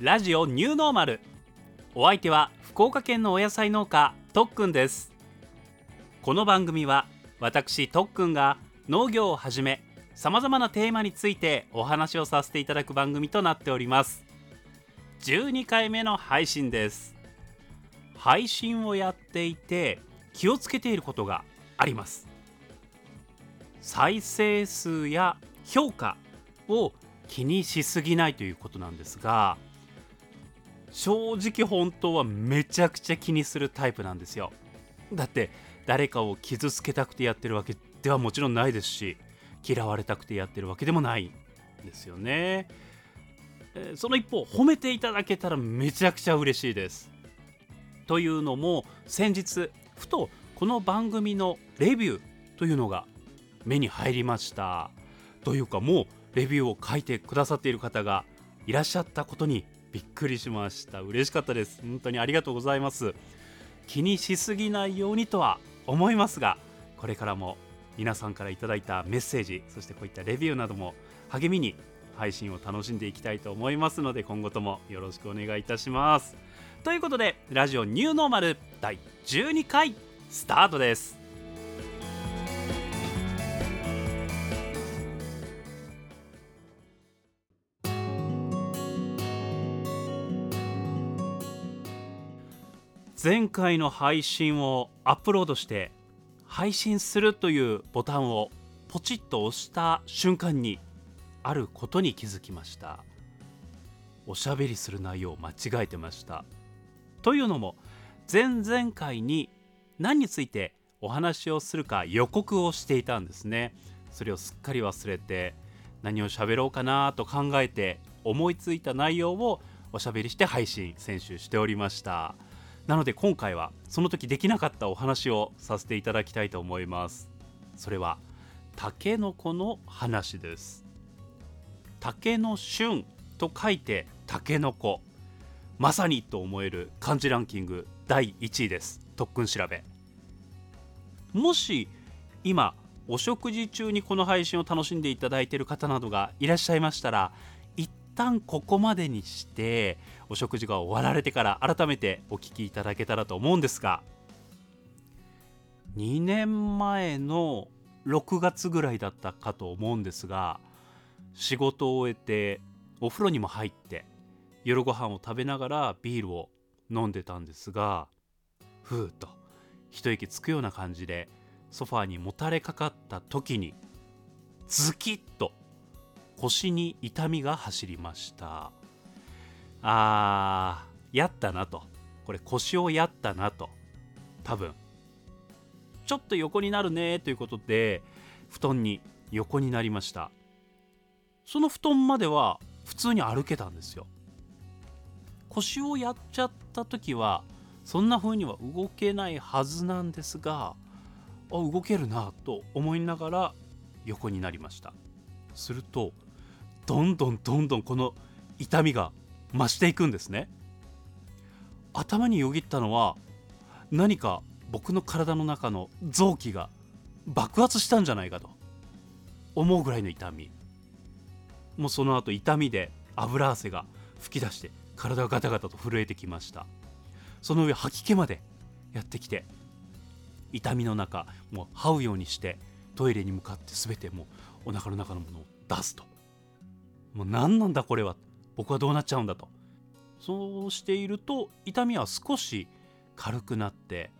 ラジオニューノーマル。お相手は福岡県のお野菜農家とっくんです。この番組は私とっくんが農業をはじめさまざまなテーマについてお話をさせていただく番組となっております。12回目の配信です。配信をやっていて気をつけていることがあります。再生数や評価を気にしすぎないということなんですが正直本当はめちゃくちゃ気にするタイプなんですよ。だって誰かを傷つけたくてやってるわけではもちろんないですし嫌われたくてやってるわけでもないんですよね、その一方褒めていただけたらめちゃくちゃ嬉しいです。というのも先日ふとこの番組のレビューというのが目に入りました。というかもうレビューを書いてくださっている方がいらっしゃったことにびっくりしました。嬉しかったです。本当にありがとうございます。気にしすぎないようにとは思いますがこれからも皆さんからいただいたメッセージそしてこういったレビューなども励みに配信を楽しんでいきたいと思いますので今後ともよろしくお願いいたします。ということでラジオニューノーマル第12回スタートです。前回の配信をアップロードして配信するというボタンをポチッと押した瞬間にあることに気づきました。おしゃべりする内容を間違えてました。というのも前々回に何についてお話をするか予告をしていたんですね。それをすっかり忘れて何を喋ろうかなと考えて思いついた内容をおしゃべりして配信先週しておりました。なので今回はその時できなかったお話をさせていただきたいと思います。それはタケノコの話です。竹の旬と書いてタケノコまさにと思える漢字ランキング第1位です。特訓調べ。もし今お食事中にこの配信を楽しんでいただいている方などがいらっしゃいましたら旦ここまでにしてお食事が終わられてから改めてお聞きいただけたらと思うんですが2年前の6月ぐらいだったかと思うんですが仕事を終えてお風呂にも入って夜ご飯を食べながらビールを飲んでたんですがふーっと一息つくような感じでソファーにもたれかかった時にズキッと腰に痛みが走りました。あーやったなと。これ腰をやったなと。多分。ちょっと横になるねということで布団に横になりました。その布団までは普通に歩けたんですよ。腰をやっちゃった時はそんな風には動けないはずなんですがあ動けるなと思いながら横になりました。するとどんどんどんどんこの痛みが増していくんですね。頭によぎったのは何か僕の体の中の臓器が爆発したんじゃないかと思うぐらいの痛み。もうその後痛みで油汗が噴き出して体がガタガタと震えてきました。その上吐き気までやってきて痛みの中もう這うようにしてトイレに向かって全てもうお腹の中のものを出すと。もう何なんだこれは。僕はどうなっちゃうんだと。そうしていると痛みは少し軽くなって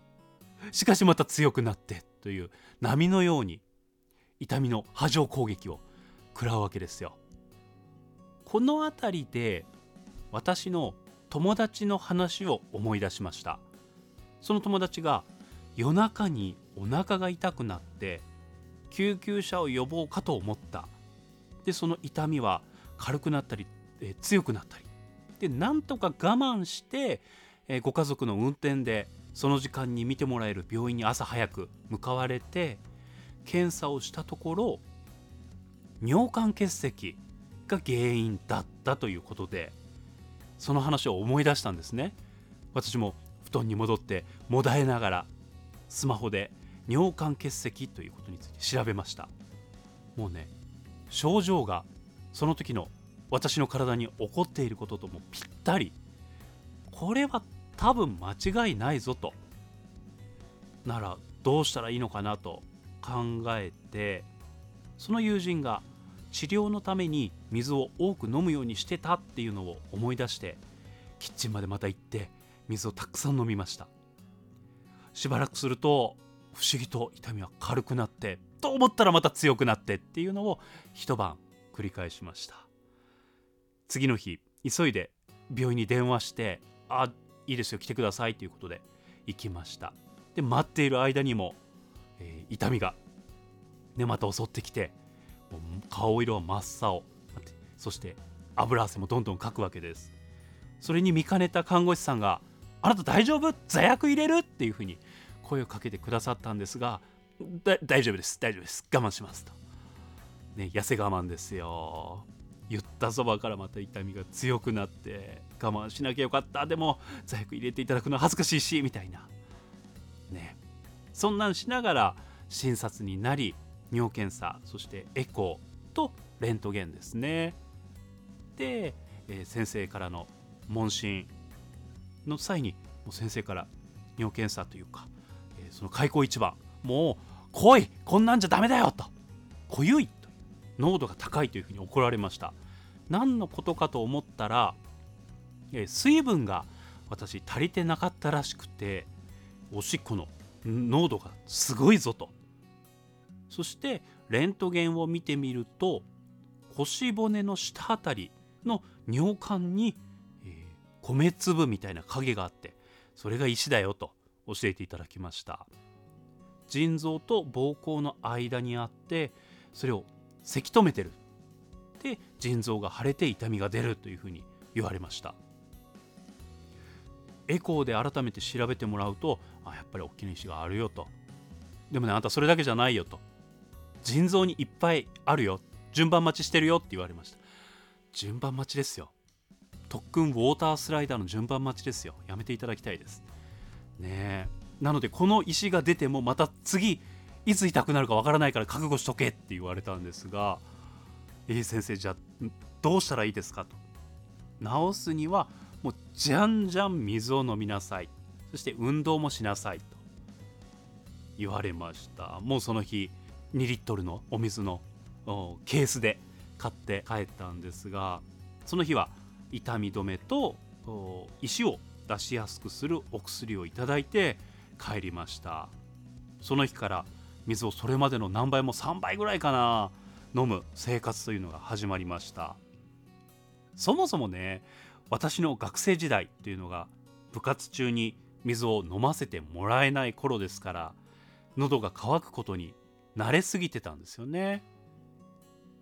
しかしまた強くなってという波のように痛みの波状攻撃を食らうわけですよ。この辺りで私の友達の話を思い出しました。その友達が夜中にお腹が痛くなって救急車を呼ぼうかと思った。でその痛みは軽くなったり、え、強くなったり。でなんとか我慢して、え、ご家族の運転でその時間に見てもらえる病院に朝早く向かわれて検査をしたところ尿管結石が原因だったということでその話を思い出したんですね。私も布団に戻ってもだえながらスマホで尿管結石ということについて調べました。もうね症状がその時の私の体に起こっていることともぴったり。これは多分間違いないぞと。ならどうしたらいいのかなと考えてその友人が治療のために水を多く飲むようにしてたっていうのを思い出してキッチンまでまた行って水をたくさん飲みました。しばらくすると不思議と痛みは軽くなってと思ったらまた強くなってっていうのを一晩繰り返しました。次の日急いで病院に電話して「あいいですよ来てください」ということで行きました。で待っている間にも、えー、痛みがねまた襲ってきて顔色は真っ青。そして油汗もどんどんかくわけです。それに見かねた看護師さんが「あなた大丈夫？座薬入れる?」っていうふうに声をかけてくださったんですが「大丈夫です大丈夫です。我慢します」と。ね痩せ我慢ですよ。言ったそばからまた痛みが強くなって我慢しなきゃよかった。でも座薬入れていただくのは恥ずかしいしみたいな。ね。そんなんしながら診察になり尿検査そしてエコーとレントゲンですね。で、えー、先生からの問診の際にもう先生から尿検査というか、えー、その開口一番。もう来い。こんなんじゃダメだよと濃ゆい濃度が高いというふうに怒られました。何のことかと思ったら、えー、水分が私足りてなかったらしくておしっこの濃度がすごいぞと。そしてレントゲンを見てみると腰骨の下あたりの尿管に、えー、米粒みたいな影があってそれが石だよと教えていただきました。腎臓と膀胱の間にあってそれをせき止めてる。で腎臓が腫れて痛みが出るというふうに言われました。エコーで改めて調べてもらうとあやっぱり大きな石があるよと。でもねあんたそれだけじゃないよと。腎臓にいっぱいあるよ。順番待ちしてるよって言われました。順番待ちですよ。特訓ウォータースライダーの順番待ちですよ。やめていただきたいです。ねなのでこの石が出てもまた次いつ痛くなるかわからないから覚悟しとけって言われたんですがえー、先生じゃあどうしたらいいですか？と治すにはもうじゃんじゃん水を飲みなさい。そして運動もしなさいと言われました。もうその日2リットルのお水のケースで買って帰ったんですがその日は痛み止めと石を出しやすくするお薬をいただいて帰りました。その日から水をそれまでの何倍も3倍ぐらいかな飲む生活というのが始まりました。そもそもね私の学生時代というのが部活中に水を飲ませてもらえない頃ですから喉が渇くことに慣れすぎてたんですよね。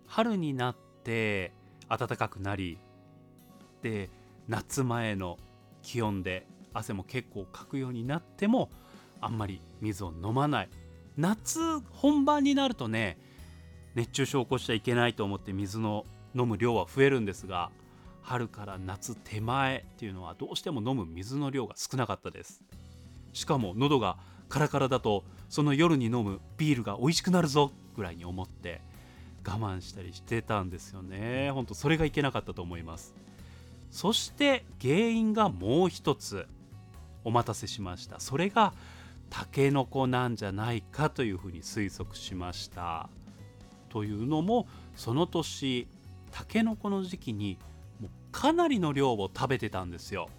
春になって暖かくなりで夏前の気温で汗も結構かくようになってもあんまり水を飲まない。夏本番になるとね熱中症を起こしちゃいけないと思って水の飲む量は増えるんですが春から夏手前っていうのはどうしても飲む水の量が少なかったです。しかも喉がカラカラだとその夜に飲むビールが美味しくなるぞぐらいに思って我慢したりしてたんですよね。ほんとそれがいけなかったと思います。そして原因がもう一つお待たせしました。それがタケノコなんじゃないかというふうに推測しました。というのもその年タケノコの時期にもうかなりの量を食べてたんですよ。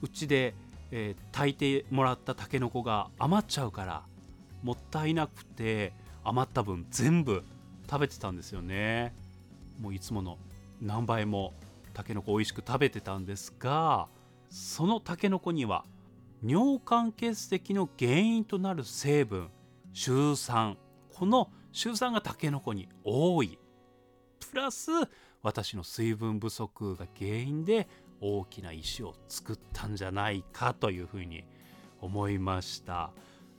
うちでえー、炊いてもらったたけのこが余っちゃうからもったいなくて余った分全部食べてたんですよね。もういつもの何倍もたけのこ美味しく食べてたんですがそのたけのこには尿管結石の原因となる成分シュウ酸このシュウ酸がたけのこに多い。プラス私の水分不足が原因で大きな石を作ったんじゃないかというふうに思いました。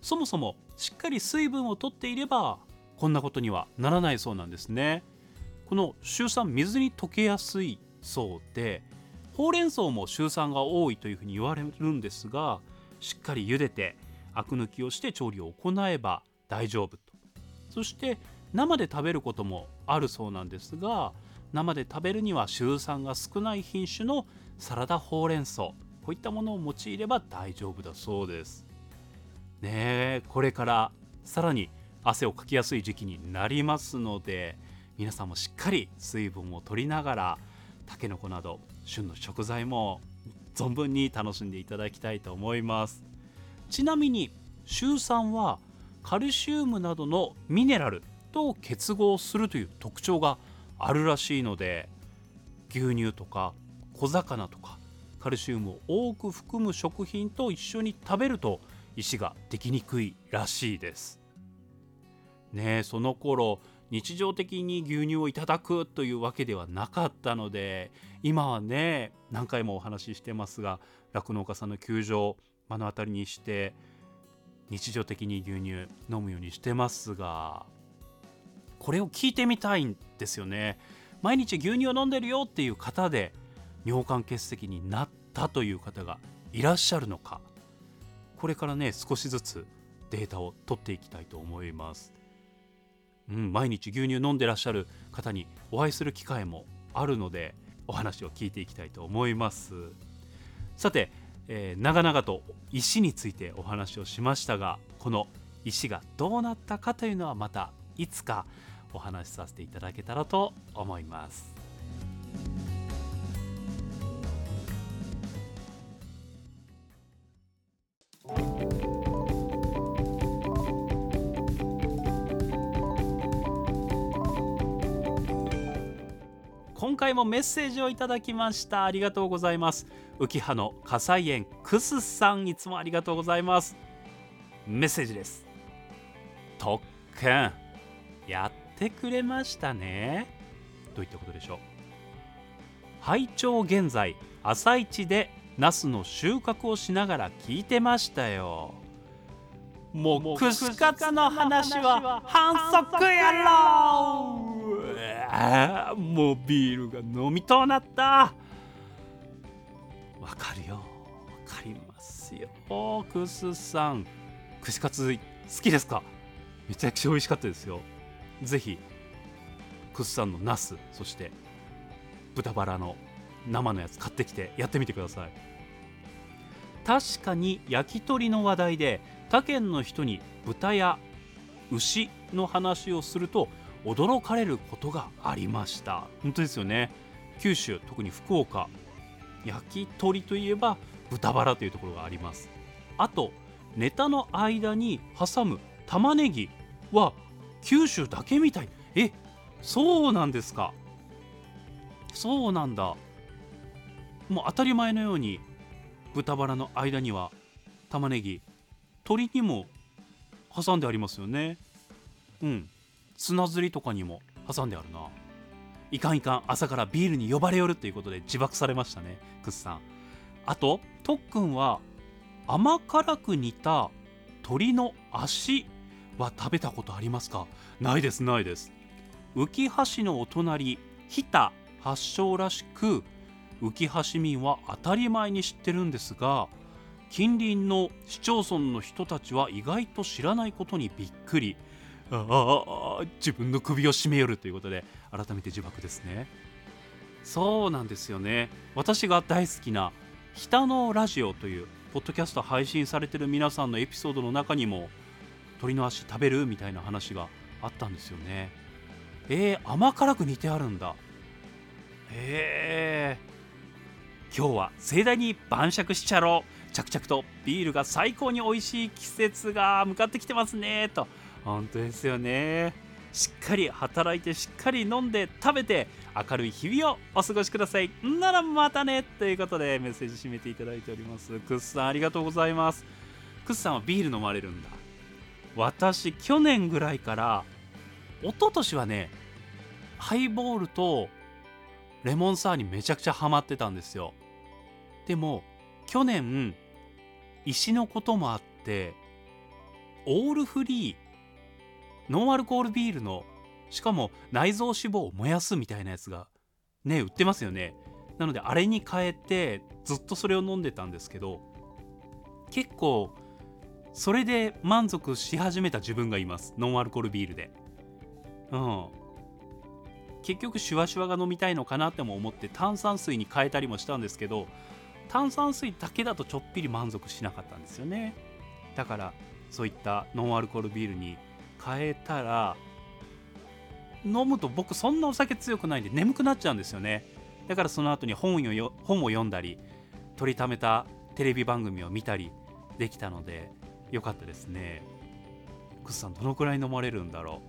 そもそもしっかり水分をとっていればこんなことにはならないそうなんですね。このシュウ酸水に溶けやすいそうでほうれん草もシュウ酸が多いというふうに言われるんですがしっかり茹でてアク抜きをして調理を行えば大丈夫と。そして生で食べることもあるそうなんですが生で食べるにはシュ酸が少ない品種のサラダほうれん草こういったものを用いれば大丈夫だそうです。ねえこれからさらに汗をかきやすい時期になりますので皆さんもしっかり水分を取りながらたけのこなど旬の食材も存分に楽しんでいただきたいと思います。ちなみにシュウ酸はカルシウムなどのミネラルと結合するという特徴があるらしいので牛乳とか小魚とかカルシウムを多く含む食品と一緒に食べると石ができにくいらしいです。ねその頃日常的に牛乳をいただくというわけではなかったので今はね何回もお話ししてますが酪農家さんの窮状目の当たりにして日常的に牛乳飲むようにしてますがこれを聞いてみたいんですよね。毎日牛乳を飲んでるよっていう方で尿管結石になったという方がいらっしゃるのかこれからね少しずつデータを取っていきたいと思います。うん、毎日牛乳飲んでらっしゃる方にお会いする機会もあるのでお話を聞いていきたいと思います。さて、えー、長々と石についてお話をしましたがこの石がどうなったかというのはまたいつかお話しさせていただけたらと思います。今回もメッセージをいただきました。ありがとうございます。浮葉の火災園クスさんいつもありがとうございます。メッセージです。特訓。やってくれましたね。どういったことでしょう。拝聴現在朝一でナスの収穫をしながら聞いてましたよ。もう串カツの話は反則やろあもうビールが飲みとうなった。わかるよ。わかりますよ。クスさん。串カツ好きですか？めちゃくちゃ美味しかったですよ。ぜひクスさんのナスそして豚バラの生のやつ買ってきてやってみてください。確かに焼き鳥の話題で他県の人に豚や牛の話をすると驚かれることがありました。本当ですよね。九州特に福岡焼き鳥といえば豚バラというところがあります。あとネタの間に挟む玉ねぎは九州だけみたい。えそうなんですか。そうなんだ。もう当たり前のように豚バラの間には玉ねぎ鶏にも挟んでありますよね。うん。砂ずりとかにも挟んであるな。いかんいかん朝からビールに呼ばれよるっていうことで自爆されましたねクスさん。あととっくんは甘辛く煮た鶏の足は食べたことありますか？ないですないです。浮橋のお隣日田発祥らしく浮橋民は当たり前に知ってるんですが近隣の市町村の人たちは意外と知らないことにびっくり。ああ自分の首を絞めよるということで改めて自爆ですね。そうなんですよね。私が大好きな「北のラジオ」というポッドキャスト配信されてる皆さんのエピソードの中にも鳥の足食べるみたいな話があったんですよね。えー、甘辛く煮てあるんだ。へえ今日は盛大に晩酌しちゃろう。着々とビールが最高に美味しい季節が向かってきてますねと。本当ですよね。しっかり働いてしっかり飲んで食べて明るい日々をお過ごしください。ならまたね。ということでメッセージ締めていただいております。クッさんありがとうございます。クッさんはビール飲まれるんだ。私去年ぐらいから一昨年はねハイボールとレモンサワーにめちゃくちゃハマってたんですよ。でも去年石のこともあってオールフリーノンアルコールビールのしかも内臓脂肪を燃やすみたいなやつがね売ってますよね。なのであれに変えてずっとそれを飲んでたんですけど結構それで満足し始めた自分がいます。ノンアルコールビールで。うん。結局シュワシュワが飲みたいのかなっても思って炭酸水に変えたりもしたんですけど炭酸水だけだとちょっぴり満足しなかったんですよね。だからそういったノンアルコールビールに変えたら飲むと僕そんなお酒強くないんで眠くなっちゃうんですよね。だからその後に本をよ本を読んだり取りためたテレビ番組を見たりできたのでよかったですね。クスさんどのくらい飲まれるんだろ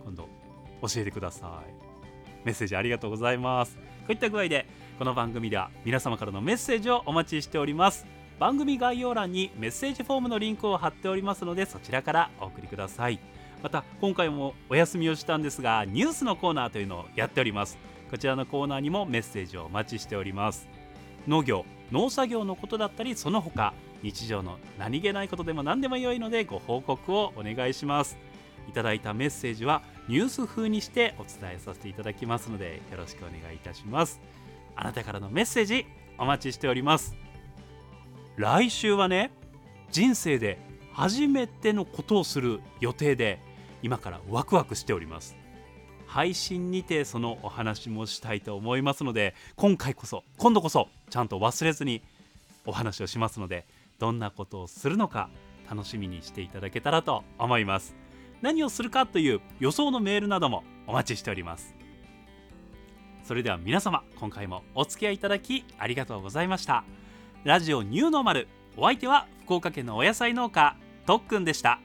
う。今度教えてください。メッセージありがとうございます。こういった具合でこの番組では皆様からのメッセージをお待ちしております。番組概要欄にメッセージフォームのリンクを貼っておりますのでそちらからお送りください。また今回もお休みをしたんですがニュースのコーナーというのをやっております。こちらのコーナーにもメッセージをお待ちしております。農業農作業のことだったりその他日常の何気ないことでも何でも良いのでご報告をお願いします。いただいたメッセージはニュース風にしてお伝えさせていただきますのでよろしくお願いいたします。あなたからのメッセージお待ちしております。来週はね人生で初めてのことをする予定で今からワクワクしております。配信にてそのお話もしたいと思いますので今回こそ今度こそちゃんと忘れずにお話をしますのでどんなことをするのか楽しみにしていただけたらと思います。何をするかという予想のメールなどもお待ちしております。それでは皆様今回もお付き合いいただきありがとうございました。ラジオニューノーマルお相手は福岡県のお野菜農家とっくんでした。